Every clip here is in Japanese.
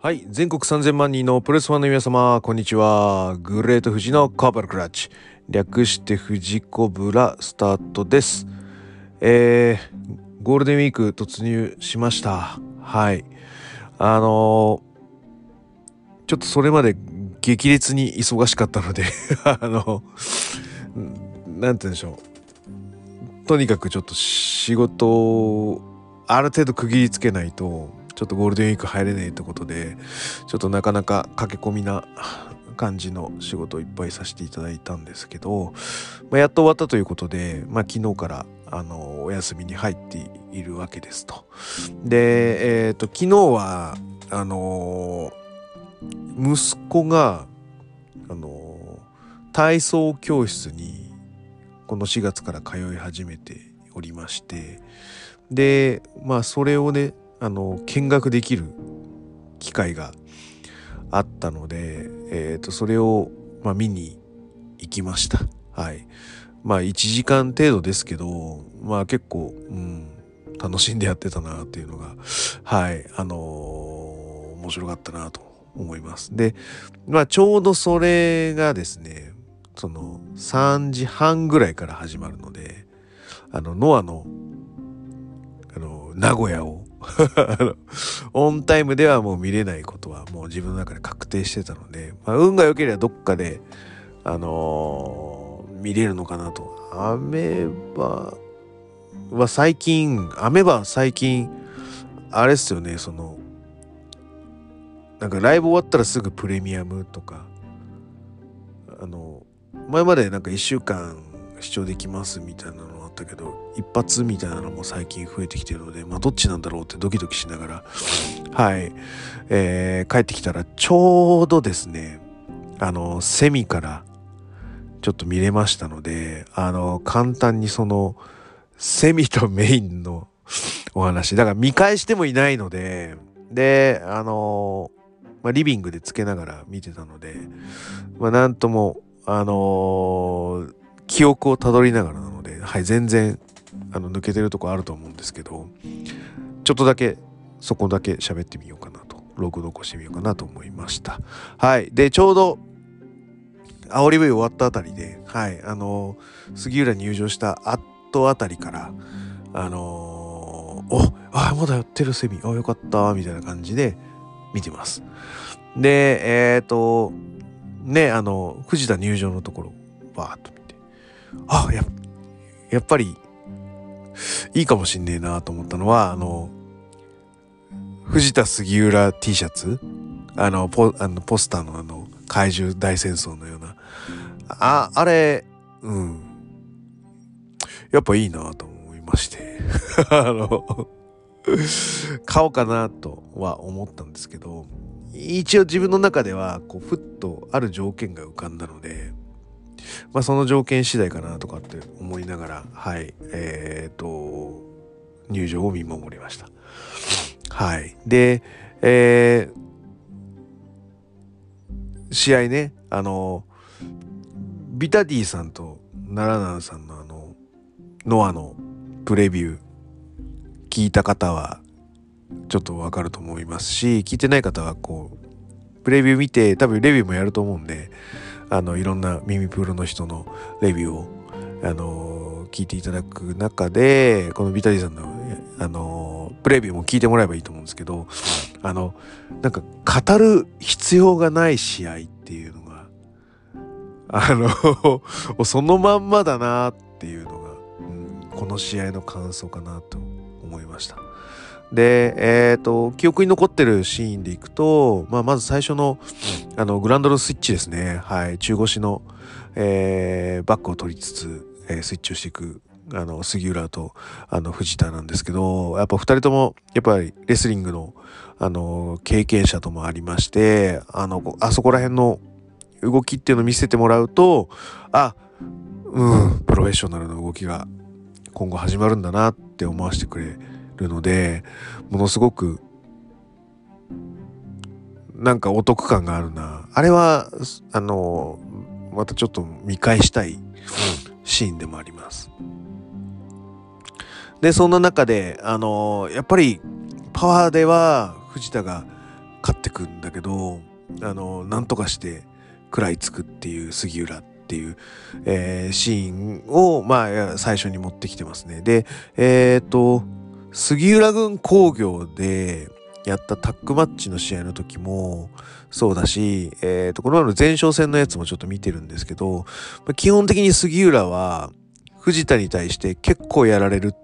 はい。全国3000万人のプレスファンの皆様、こんにちは。グレート富士のカーバルクラッチ。略して富士コブラスタートです。えー、ゴールデンウィーク突入しました。はい。あのーちょっとそれまで激烈に忙しかったので、あの、なんて言うんでしょう。とにかくちょっと仕事をある程度区切りつけないと、ちょっとゴールデンウィーク入れないってことで、ちょっとなかなか駆け込みな感じの仕事をいっぱいさせていただいたんですけど、まあ、やっと終わったということで、まあ、昨日からあのお休みに入っているわけですと。で、えっ、と昨日はあの息子があの体操教室にこの4月から通い始めておりましてでまあそれをねあの見学できる機会があったので、えー、とそれを、まあ、見に行きました。はい。まあ1時間程度ですけどまあ結構、うん、楽しんでやってたなっていうのがはいあのー面白かったなと思います。でまあちょうどそれがですねその3時半ぐらいから始まるのであのノアのあの名古屋を オンタイムではもう見れないことはもう自分の中で確定してたので、まあ、運が良ければどっかであのー見れるのかなと。アメバは最近アメバ最近あれっすよねそのなんかライブ終わったらすぐプレミアムとかあの前までなんか1週間視聴できますみたいなのあったけど一発みたいなのも最近増えてきてるのでまあどっちなんだろうってドキドキしながらはい、えー帰ってきたらちょうどですねあのセミからちょっと見れましたのであの簡単にそのセミとメインのお話。だから見返してもいないのでであのまあ、リビングでつけながら見てたので、まあ、なんとも、あのー記憶をたどりながらなので、はい、全然、あの、抜けてるとこあると思うんですけど、ちょっとだけ、そこだけ喋ってみようかなと、ログ残してみようかなと思いました。はい。で、ちょうど、煽り V 終わったあたりで、はい、あの杉浦入場した後あたりから、あのーおあまだやってるセミあよかったみたいな感じで見てますでえっ、とねあの藤田入場のところバーッとあややっぱりいいかもしんねえなと思ったのはあの藤田杉浦 T シャツ？あのポあのポスターのあの怪獣大戦争のような。ああれうん。やっぱいいなと思いまして。あの買おうかなとは思ったんですけど一応自分の中ではこうふっとある条件が浮かんだのでまあその条件次第かなとかって思いながらはい。えっ、と入場を見守りました。はい。でえー試合ねあのビタディさんと奈良南さんのあのノアのプレビュー聞いた方はちょっとわかると思いますし聞いてない方はこうプレビュー見て多分レビューもやると思うんであのいろんな耳プロの人のレビューをあの聞いていただく中でこのビタディさんのあのプレビューも聞いてもらえばいいと思うんですけどあのなんか語る必要がない試合っていうのがあのそのまんまだなっていうのが、うん、この試合の感想かなと思いました。で、えっ、と、記憶に残ってるシーンでいくと、まあ、まず最初の、あの、グランドのスイッチですね。はい。中腰の、えーバックを取りつつ、えースイッチをしていく、あの、杉浦と、あの、藤田なんですけど、やっぱ二人とも、やっぱりレスリングの、あの、経験者ともありまして、あの、こあそこら辺の動きっていうのを見せてもらうと、あ、うん、プロフェッショナルの動きが今後始まるんだなって思わせてくれるのでものすごくなんかお得感があるな。あれはあのまたちょっと見返したいシーンでもあります。でそんな中であのやっぱりパワーでは藤田が勝ってくんだけどあのなんとかして食らいつくっていう杉浦っていう、えー、シーンをまあ最初に持ってきてますね。でえっ、ー、と杉浦軍工業でやったタッグマッチの試合の時もそうだし、えっ、ー、と、この前の前哨戦のやつもちょっと見てるんですけど、基本的に杉浦は藤田に対して結構やられる、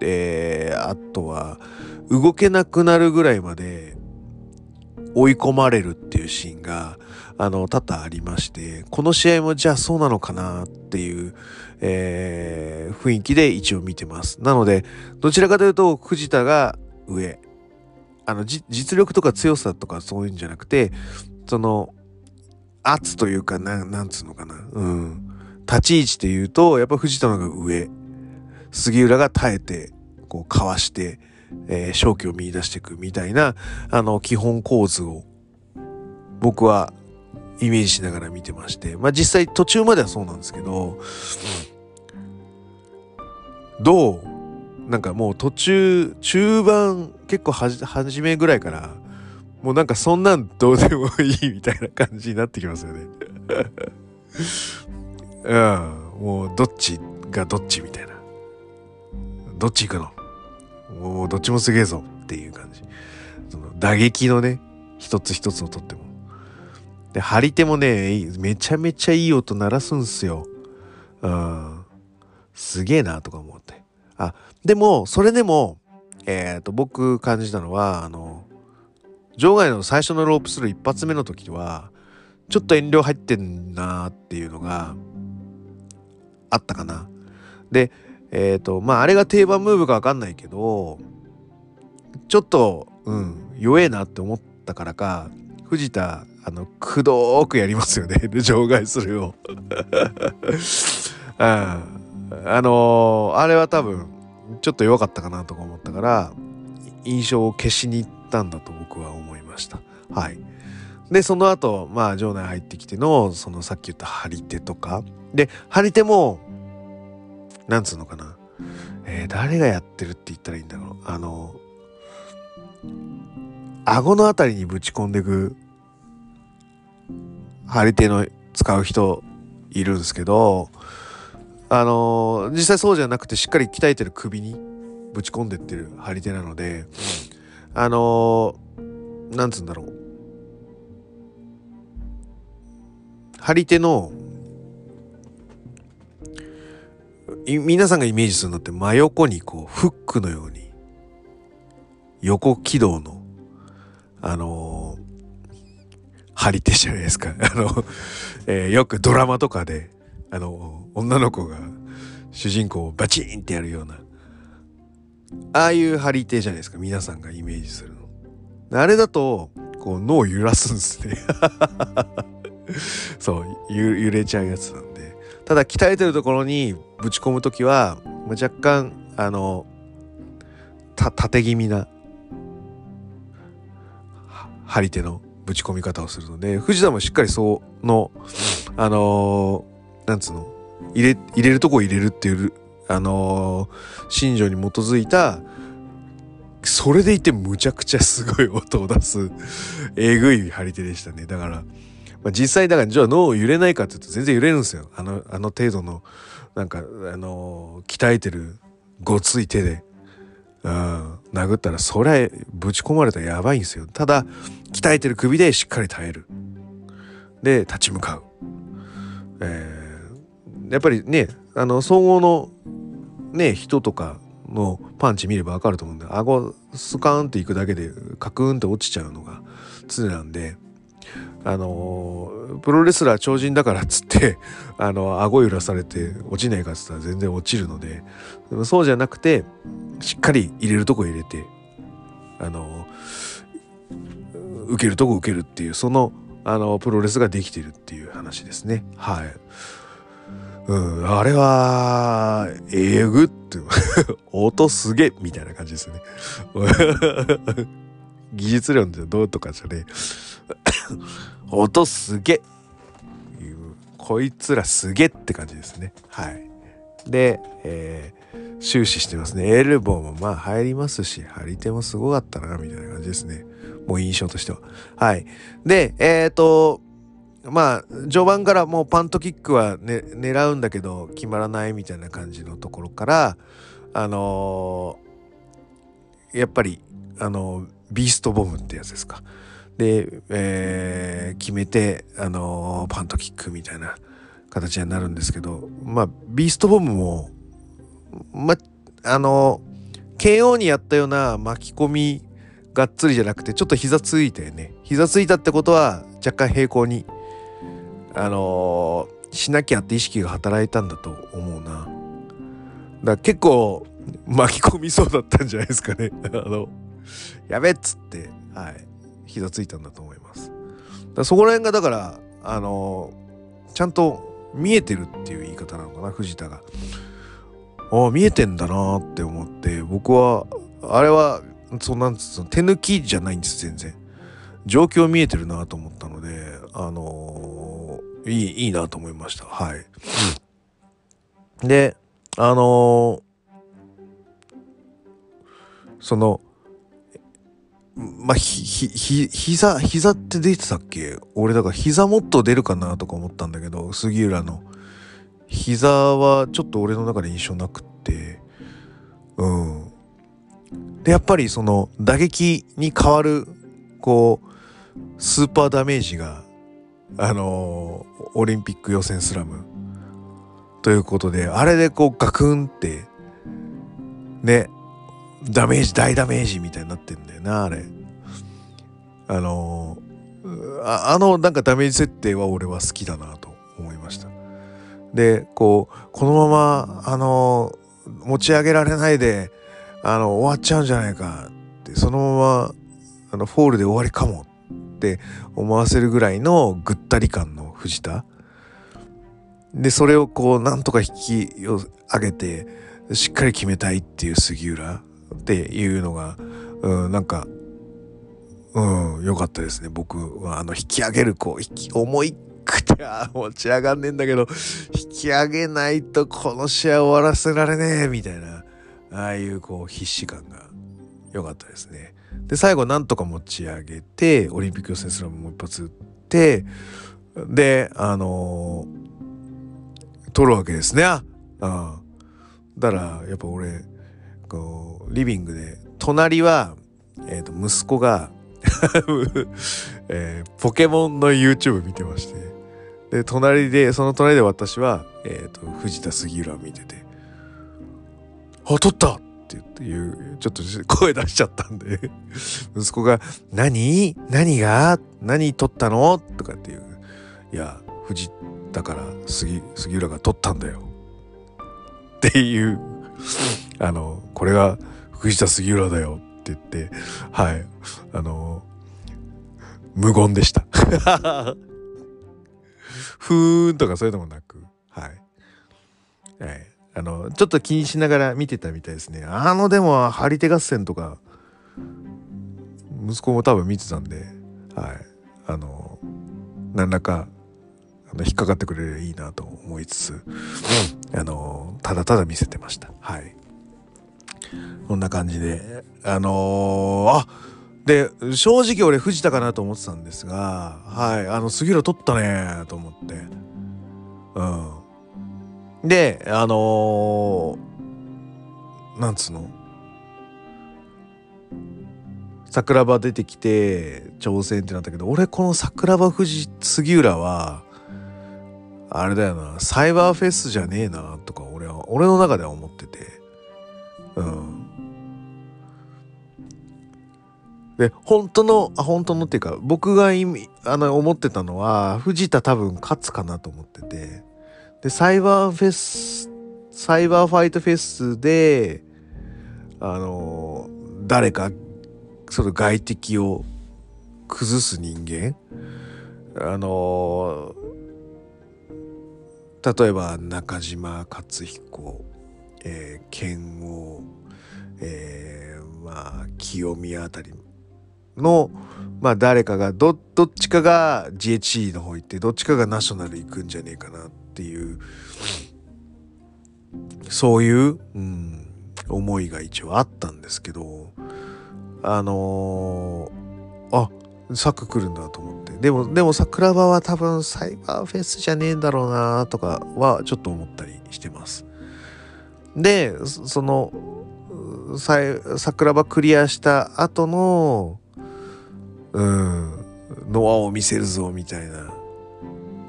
えー、あとは動けなくなるぐらいまで追い込まれるっていうシーンが、あの、多々ありまして、この試合もじゃあそうなのかなっていう、えー、雰囲気で一応見てます。なので、どちらかというと藤田が上、あの実力とか強さとかそういうんじゃなくてその圧というかななんつうのかな。うん。立ち位置で言うとやっぱ藤田のが上。杉浦が耐えてこうかわして、えー、勝機を見出していくみたいなあの基本構図を僕はイメージしながら見てまして。まあ実際途中まではそうなんですけどどうなんかもう途中中盤結構はじ初めぐらいからもうなんかそんなんどうでもいいみたいな感じになってきますよね。うん。もうどっちがどっちみたいな。どっち行くの？もうどっちもすげえぞっていう感じ。その打撃のね一つ一つをとっても。で張り手もねめちゃめちゃいい音鳴らすんすよ。うん。すげえなとか思って。あでもそれでもえっ、ー、と僕感じたのはあの場外の最初のロープスルー一発目の時はちょっと遠慮入ってんなっていうのがあったかな。でえっ、ー、とまああれが定番ムーブか分かんないけどちょっとうん弱えなって思ったからか藤田あのくどーくやりますよね。で場外するを ああ。のー、あれは多分ちょっと弱かったかなとか思ったから印象を消しに行ったんだと僕は思いました。はい。でその後まあ場内入ってきてのそのさっき言った張り手とか。で張り手もなんつうのかな。えー、誰がやってるって言ったらいいんだろう。あの顎のあたりにぶち込んでく張り手の使う人いるんですけどあの、実際そうじゃなくてしっかり鍛えてる首にぶち込んでってる張り手なのであのー、なんつうんだろう。張り手の皆さんがイメージするのって真横にこうフックのように横軌道のあのー、張り手じゃないですか。あの、えー、よくドラマとかであの女の子が主人公をバチンってやるようなああいう張り手じゃないですか。皆さんがイメージするの。あれだとこう脳を揺らすんですね。そう揺れちゃうやつなんで。ただ鍛えてるところにぶち込む時は若干あの縦気味な張り手のぶち込み方をするので藤田もしっかりそのあのー、なんつうの？入れ入れるとこ入れるっていうあのー、信条に基づいたそれでいてむちゃくちゃすごい音を出すえぐい張り手でしたね。だから、まあ、実際だからじゃあ脳揺れないかって言うと全然揺れるんですよ。あのあの程度のなんかあのー、鍛えてるごつい手で、うん、殴ったらそれぶち込まれたらやばいんですよ。ただ鍛えてる首でしっかり耐える。で立ち向かう、えーやっぱりねあの総合のね人とかのパンチ見れば分かると思うんで顎スカーンっていくだけでカクンって落ちちゃうのが常なんであのプロレスラー超人だからっつって あの顎揺らされて落ちないかっつったら全然落ちるのでそうじゃなくてしっかり入れるとこ入れてあの受けるとこ受けるっていうそのあのプロレスができてるっていう話ですねはい。うん、あれは、えぐって、音すげえみたいな感じですね。技術論でどうとかじゃね音すげえいうこいつらすげって感じですね。はい。で、えー終始してますね。エルボーもまあ入りますし、張り手もすごかったな、みたいな感じですね。もう印象としては。はい。で、えっ、ー、と、まあ、序盤からもうパントキックは、ね、狙うんだけど、決まらないみたいな感じのところから、あのー、やっぱり、あの、ビーストボムってやつですか。で、えー、決めて、あのパントキックみたいな形になるんですけど、まあ、ビーストボムも、ま、あの、KO にやったような巻き込みがっつりじゃなくて、ちょっと膝ついてね。膝ついたってことは、若干平行に、あのー、しなきゃって意識が働いたんだと思うな。だ結構巻き込みそうだったんじゃないですかね。あの、やべっつって、はい、膝ついたんだと思います。だそこら辺がだから、あの、ちゃんと見えてるっていう言い方なのかな、藤田が。ああ見えてんだなって思って僕はあれはそんなんつ手抜きじゃないんです全然状況見えてるなと思ったのであのー、いいいいなと思いましたはい、であのー、そのまあ、ひ、ひ、膝、膝って出てたっけ？俺だから膝もっと出るかなとか思ったんだけど、杉浦の。膝はちょっと俺の中で印象なくって。うん。でやっぱりその打撃に変わるこうスーパーダメージがあのー、オリンピック予選スラム。ということであれでこうガクンってねダメージ大ダメージみたいになってんだよなあれ。あのー、ああのなんかダメージ設定は俺は好きだなと思いました。でこうこのままあの持ち上げられないであの終わっちゃうんじゃないかってそのままあのフォールで終わりかもって思わせるぐらいのぐったり感の藤田。でそれをこうなんとか引き上げてしっかり決めたいっていう杉浦。っていうのが、うん、なんかうん良かったですね僕はあの引き上げるこう引き重いくて、あ持ち上がんねえんだけど、引き上げないとこの試合終わらせられねえ、みたいな、ああいうこう必死感が良かったですね。で、最後なんとか持ち上げて、オリンピック予選すらもう一発打って、で、あのー、取るわけですね。ああ。だから、やっぱ俺、こう、リビングで、隣は、え、ー、と、息子が えー、ポケモンの YouTube 見てまして、で、隣で、その隣で私は、え、ー、と、藤田杉浦見てて、あ、撮った!って言って言う、ちょっと声出しちゃったんで。息子が、何？何が？何撮ったの？とかっていう。いや、藤田から杉、杉浦が撮ったんだよ。っていう、あの、これが藤田杉浦だよって言って、はい、あの、無言でした ふーんとかそういうのもなく、はい。はい。あの、ちょっと気にしながら見てたみたいですね。あの、でも、張り手合戦とか、息子も多分見てたんで、はい。あの、何らか、あの、引っかかってくれればいいなと思いつつ、あの、ただただ見せてました。はい。こんな感じで、あのー、あで、正直俺藤田かなと思ってたんですが、はい、あの、杉浦取ったねと思って。うん。で、あのー、なんつうの？桜庭出てきて挑戦ってなったけど、俺この桜庭藤杉浦は、あれだよな、サイバーフェスじゃねえなとか俺は、俺の中では思ってて。うん。で、本当の、あ、本当のっていうか、僕が意味、あの、思ってたのは、藤田多分勝つかなと思ってて、で、サイバーフェス、サイバーファイトフェスで、あの、誰か、その外敵を崩す人間、あの、例えば中島克彦、えー、剣王、えー、まあ清宮あたりの、まあ誰かがど、どっちかが GHC の方行って、どっちかがナショナル行くんじゃねえかなっていうそういう、うん、思いが一応あったんですけどあのー、あサク来るんだと思って。でもでも桜庭は多分サイバーフェスじゃねえんだろうなとかはちょっと思ったりしてます。でその桜庭クリアした後のうんノアを見せるぞみたいな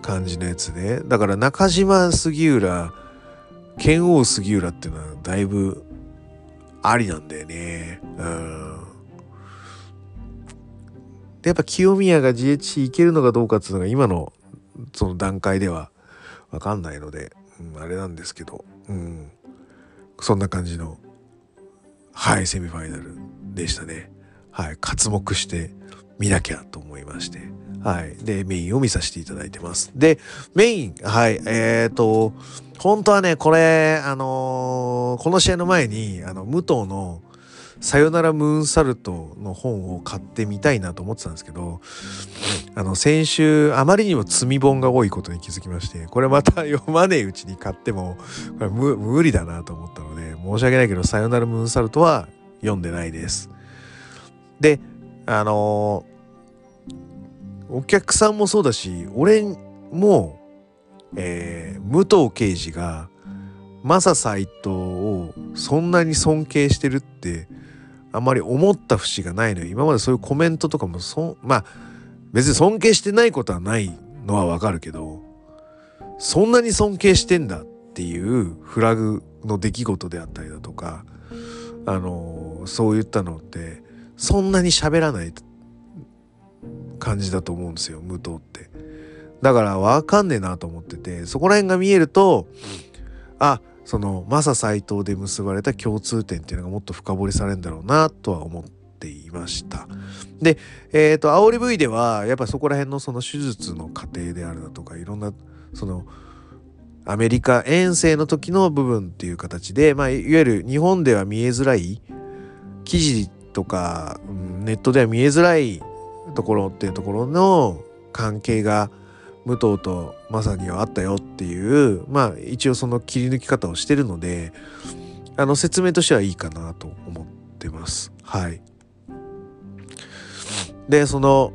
感じのやつで。だから中島杉浦剣王杉浦っていうのはだいぶありなんだよね。うん。でやっぱ清宮が GHC いけるのかどうかっていうのが今のその段階では分かんないので、うん、あれなんですけど、うん、そんな感じのはいセミファイナルでしたね。はい、刮目して見なきゃと思いまして。はい。で、メインを見させていただいてます。で、メイン、はい、えっ、ー、と、本当はね、これ、あのー、この試合の前に、あの、武藤の、さよならムーンサルトの本を買ってみたいなと思ってたんですけど、あの、先週、あまりにも積み本が多いことに気づきまして、これまた 読まねえうちに買っても、これ無理だなと思ったので、申し訳ないけど、さよならムーンサルトは読んでないです。で、あの、お客さんもそうだし、俺も、えー、武藤刑事が、マサ斎藤をそんなに尊敬してるってあまり思った節がないのよ今までそういうコメントとかもそまあ別に尊敬してないことはないのはわかるけどそんなに尊敬してんだっていうフラグの出来事であったりだとかあのそういったのってそんなに喋らない感じだと思うんですよ武藤って。だからわかんねえなと思っててそこら辺が見えるとあそのマサ斎藤で結ばれた共通点っていうのがもっと深掘りされるんだろうなとは思っていました。で、えっ、ー、と、煽り V ではやっぱそこら辺のその手術の過程であるだとかいろんなそのアメリカ遠征の時の部分っていう形で、まあ、いわゆる日本では見えづらい記事とか、ネットでは見えづらいところっていうところの関係が武藤とまさにはあったよっていうまあ一応その切り抜き方をしてるのであの説明としてはいいかなと思ってますはいでその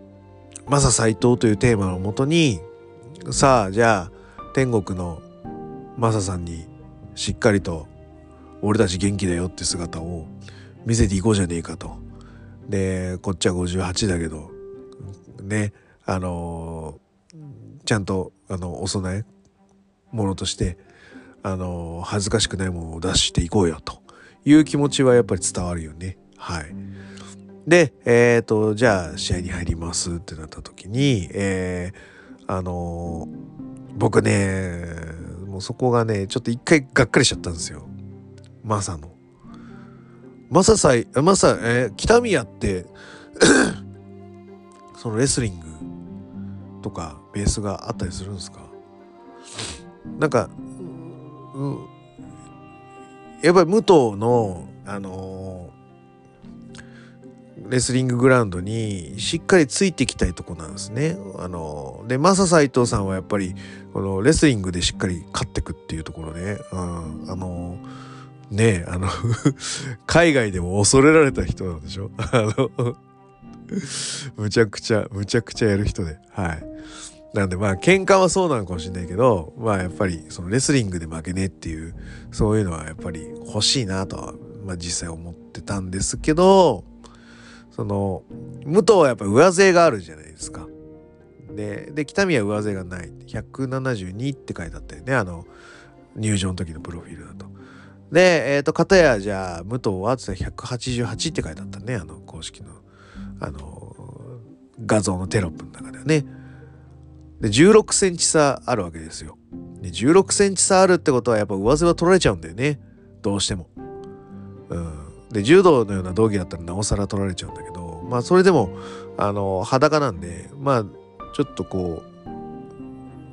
「マサ斎藤」というテーマのもとにさあじゃあ天国のマサさんにしっかりと俺たち元気だよって姿を見せていこうじゃねえかと。でこっちは58だけどねあのちゃんとあのお供え物としてあの恥ずかしくないものを出していこうよという気持ちはやっぱり伝わるよね。はい。で、えっ、ー、と、じゃあ試合に入りますってなった時に、えー、あの僕ね、もうそこがね、ちょっと一回がっかりしちゃったんですよ。マサの。マサさえ、マサ、えー、北宮って そのレスリングとかベースがあったりするんですか？なんか、う、やっぱり武藤のあのー、レスリンググラウンドにしっかりついていきたいとこなんですね。あのー、でマサ斎藤さんはやっぱりこのレスリングでしっかり勝ってくっていうところで、うん、あのー、ねえあの 海外でも恐れられた人なんでしょ？あの むちゃくちゃむちゃくちゃやる人ではい。なんでまあ喧嘩はそうなのかもしれないけどまあやっぱりそのレスリングで負けねえっていうそういうのはやっぱり欲しいなとは、まあ、実際思ってたんですけどその武藤はやっぱ上背があるじゃないですか。でで北見は上背がない172って書いてあったよねあの入場の時のプロフィールだと。でえっ、ー、と片やじゃあ武藤はって188って書いてあったねあの公式のあの画像のテロップの中ではね。で16センチ差あるわけですよ。で16センチ差あるってことはやっぱ上背は取られちゃうんだよねどうしても。うん、で柔道のような道着だったらなおさら取られちゃうんだけどまあそれでもあの裸なんでまあちょっとこう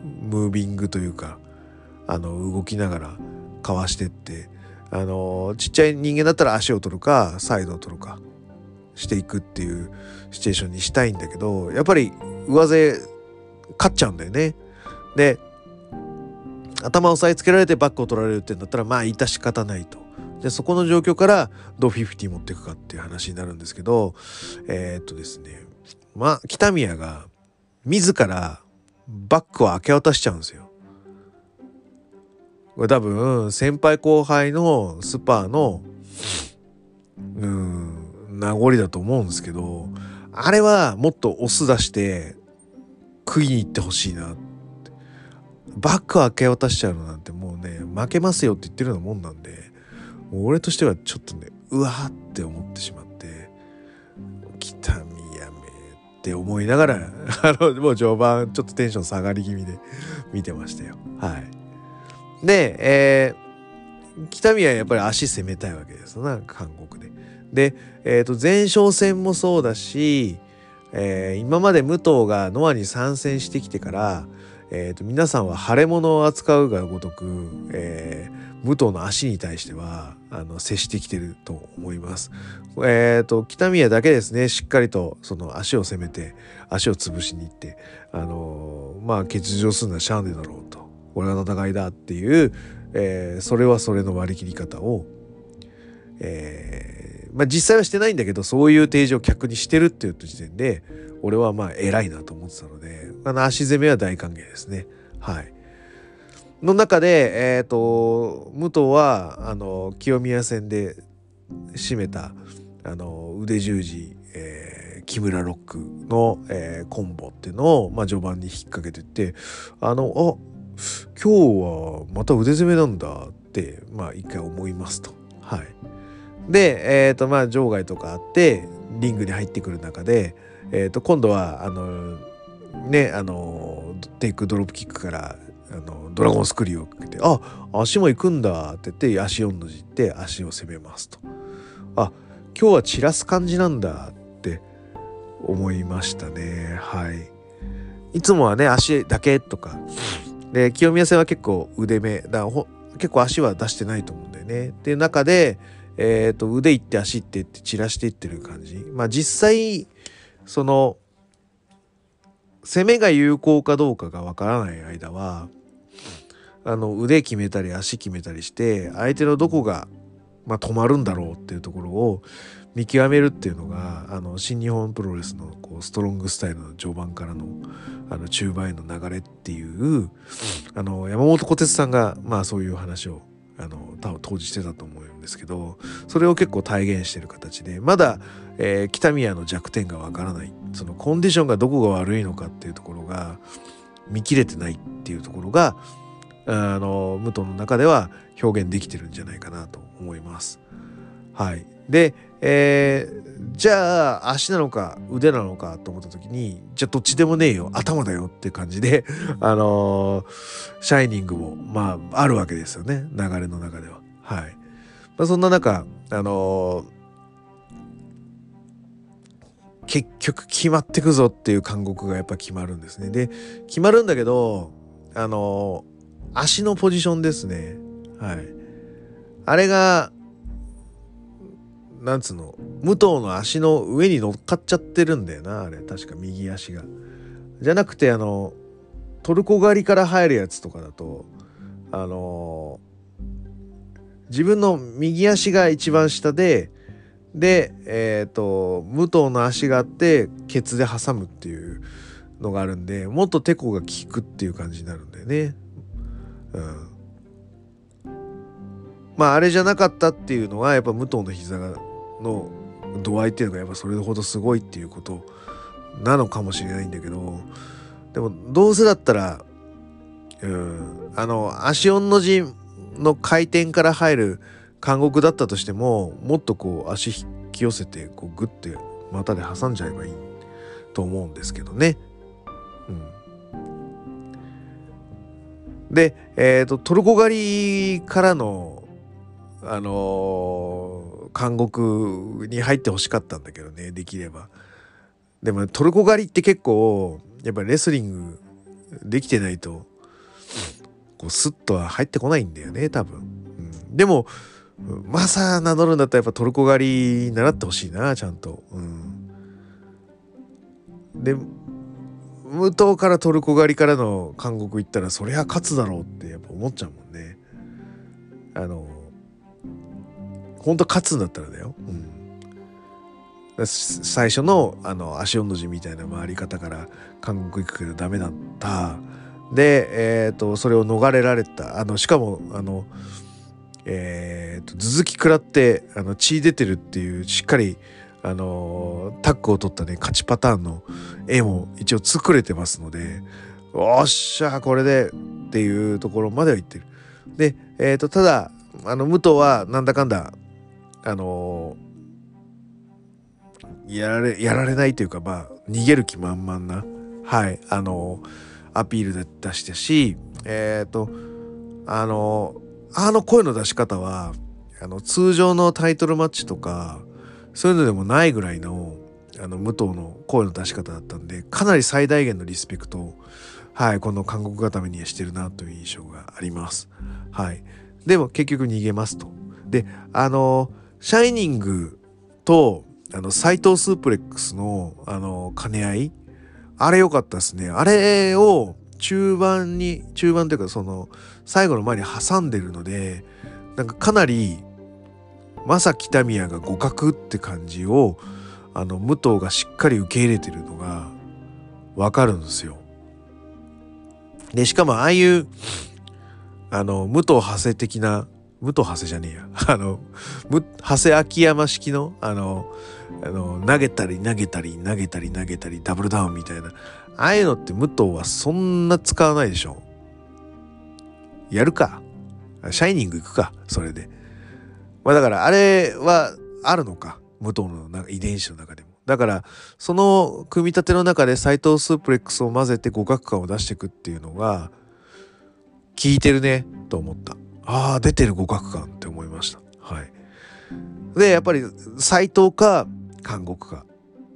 ムービングというかあの動きながらかわしてってあのちっちゃい人間だったら足を取るかサイドを取るかしていくっていうシチュエーションにしたいんだけどやっぱり上背勝っちゃうんだよね。で、頭を押さえつけられてバックを取られるってんだったらまあ致し方ないと。でそこの状況からどう50持っていくかっていう話になるんですけどえー、っとですねまあ北宮が自らバックを明け渡しちゃうんですよ。これ多分先輩後輩のスパーのうん名残だと思うんですけどあれはもっとオス出して食いに行ってほしいなって。バックを明け渡しちゃうのなんてもうね負けますよって言ってるようなもんなんでもう俺としてはちょっとねうわーって思ってしまって北宮めって思いながら あのもう序盤ちょっとテンション下がり気味で 見てましたよ。はい。でえー、北宮はやっぱり足攻めたいわけですな韓国で。で、えーと、前哨戦もそうだし、えー、今まで武藤がノアに参戦してきてから、えーと、皆さんは腫れ物を扱うがごとく、えー、武藤の足に対してはあの接してきてると思います。えーと、北宮だけですねしっかりとその足を攻めて足を潰しに行ってあのー、まあ欠場するのはシャーネだろうとこれが戦いだっていう、えー、それはそれの割り切り方を、えーまあ実際はしてないんだけどそういう提示を客にしてるっていう時点で俺はまあ偉いなと思ってたのであの足攻めは大歓迎ですね。はい。の中でえっ、ー、と武藤はあの清宮戦で締めたあの腕十字、えー、木村ロックの、えー、コンボっていうのを、まあ、序盤に引っ掛けてってあのあ今日はまた腕攻めなんだってまあ一回思いますと。はい。で、えーとまあ、場外とかあってリングに入ってくる中で、えー、と今度はあのねあのテイクドロップキックからあのドラゴンスクリューをかけて「あ足も行くんだ」って言って足4の字って足を攻めますと。あ今日は散らす感じなんだって思いましたね。はい。いつもはね足だけとか。で清宮戦は結構腕目だ結構足は出してないと思うんだよね。っていう中でえーと、腕いって足ってって散らしていってる感じ。まあ実際その攻めが有効かどうかがわからない間はあの腕決めたり足決めたりして相手のどこが、まあ、止まるんだろうっていうところを見極めるっていうのがあの新日本プロレスのこうストロングスタイルの序盤からのあの中盤への流れっていうあの山本小鉄さんがまあそういう話をあの多分当時してたと思うんですけどそれを結構体現してる形でまだ、えー、北宮の弱点がわからないそのコンディションがどこが悪いのかっていうところが見切れてないっていうところがあの武藤の中では表現できてるんじゃないかなと思います。はい、で、えー、じゃあ足なのか腕なのかと思った時にじゃあどっちでもねえよ頭だよって感じであのー、シャイニングもまああるわけですよね流れの中では。はい、まあ、そんな中あのー、結局決まってくぞっていう監獄がやっぱ決まるんですね。で決まるんだけどあの足のポジションですね。はい。あれがなんつうの？武藤の足の上に乗っかっちゃってるんだよなあれ確か右足が。じゃなくてあのトルコ狩りから入るやつとかだとあの自分の右足が一番下ででえっ、ー、と武藤の足があってケツで挟むっていうのがあるんでもっとテコが効くっていう感じになるんだよね。うんまああれじゃなかったっていうのはやっぱ武藤の膝がの度合いっていうのがやっぱそれほどすごいっていうことなのかもしれないんだけどでもどうせだったらうんあの足音の字の回転から入る監獄だったとしてももっとこう足引き寄せてこうグッて股で挟んじゃえばいいと思うんですけどね。うん、で、えーと、トルコ狩りからのあのー監獄に入ってほしかったんだけどねできれば。でもトルコ狩りって結構やっぱりレスリングできてないとこうスッとは入ってこないんだよね多分、うん、でもマサ名乗るんだったらやっぱトルコ狩り習ってほしいなちゃんと、うん、で武藤からトルコ狩りからの韓国行ったらそりゃ勝つだろうってやっぱ思っちゃうもんね。あの本当勝つんだったらだよ、うん、最初のあの足音の字みたいな回り方から韓国行くけどダメだった。で、えーと、それを逃れられた。あのしかもあのえーと、と頭突き食らってあの血出てるっていうしっかりあのタッグを取ったね勝ちパターンの絵も一応作れてますのでおっしゃこれでっていうところまでは言ってる。で、えーと、ただあの武藤はなんだかんだあのやられやられないというかまあ逃げる気満々なはいあのアピールで出したしえっ、ー、とあのあの声の出し方はあの通常のタイトルマッチとかそういうのでもないぐらいのあの武藤の声の出し方だったんでかなり最大限のリスペクトを、はい、この韓国固めにはしてるなという印象があります。はい、でも結局逃げますと。であのシャイニングとあの斎藤スープレックスのあの兼ね合いあれ良かったですね。あれを中盤に中盤というかその最後の前に挟んでるのでなんかかなり正木民也が互角って感じをあの武藤がしっかり受け入れてるのがわかるんですよ。でしかもああいうあの武藤長谷的な武藤長谷じゃねえや あの長谷秋山式のあのあの投げたり投げたり投げたり投げたりダブルダウンみたいなああいうのって武藤はそんな使わないでしょ。やるか。シャイニング行くか、それで。まあだからあれはあるのか武藤の遺伝子の中でも。だからその組み立ての中で斎藤スープレックスを混ぜて互角感を出していくっていうのが効いてるねと思った。ああ出てる互角感って思いました。はい。でやっぱり斎藤か韓国か。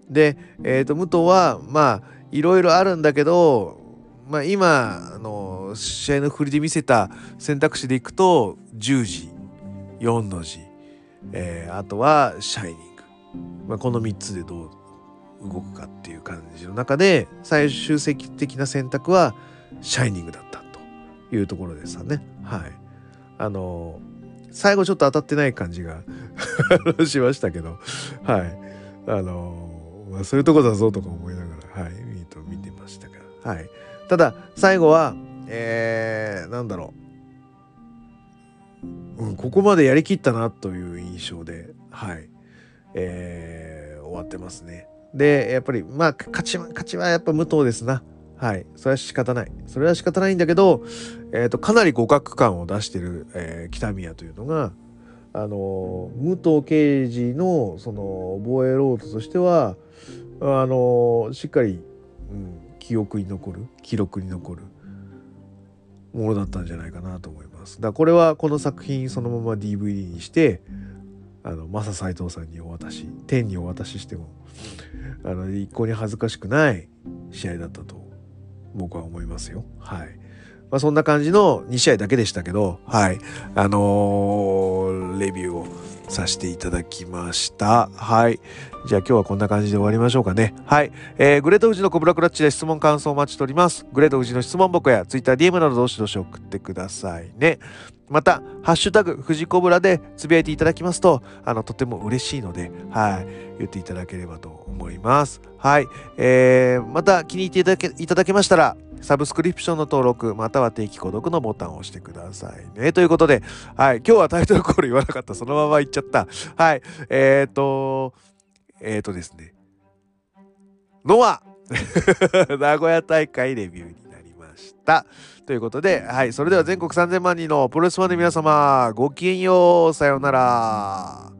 で、えー、と武藤はまあいろいろあるんだけど、まあ、今あの試合の振りで見せた選択肢でいくと10時4の字、えー、あとはシャイニング、まあ、この3つでどう動くかっていう感じの中で最終的な選択はシャイニングだったというところでしたね。はい。あの最後ちょっと当たってない感じが しましたけど、はい。あのまあ、そういうとこだぞとか思いながら、はい、見てましたが、はい。ただ最後は、えー、なんだろう。うん、ここまでやりきったなという印象で、はい、えー、終わってますね。で、やっぱり、まあ、勝ち、勝ちはやっぱ武藤ですな。はい。それは仕方ない。それは仕方ないんだけど、えっ、ー、と、かなり互角感を出してる、えー、北宮というのが、あの、武藤刑事の、その、防衛ロードとしては、あの、しっかり、うん、記憶に残る、記録に残るものだったんじゃないかなと思います。だこれはこの作品そのまま DVD にしてあのマサ斎藤さんにお渡し天にお渡ししてもあの一向に恥ずかしくない試合だったと僕は思いますよ。はい。まあ、そんな感じの2試合だけでしたけど、はい。あのー、レビューをさせていただきました。はい。じゃあ今日はこんな感じで終わりましょうかね。はい。えー、グレート富士のコブラクラッチで質問感想をお待ちしております。グレート富士の質問箱や TwitterDM などどしどし送ってくださいね。また、ハッシュタグ、富士コブラでつぶやいていただきますと、あの、とても嬉しいので、はい、言っていただければと思います。はい。えー、また気に入っていただけいただけましたら、サブスクリプションの登録、または定期購読のボタンを押してくださいね。ということで、はい、今日はタイトルコール言わなかった。そのまま言っちゃった。はい。えっ、ー、と、えっ、ー、とですね。ノア 名古屋大会レビューになりました。ということで、はい、それでは全国3000万人のプロレスファンの皆様、ごきげんよう、さようなら。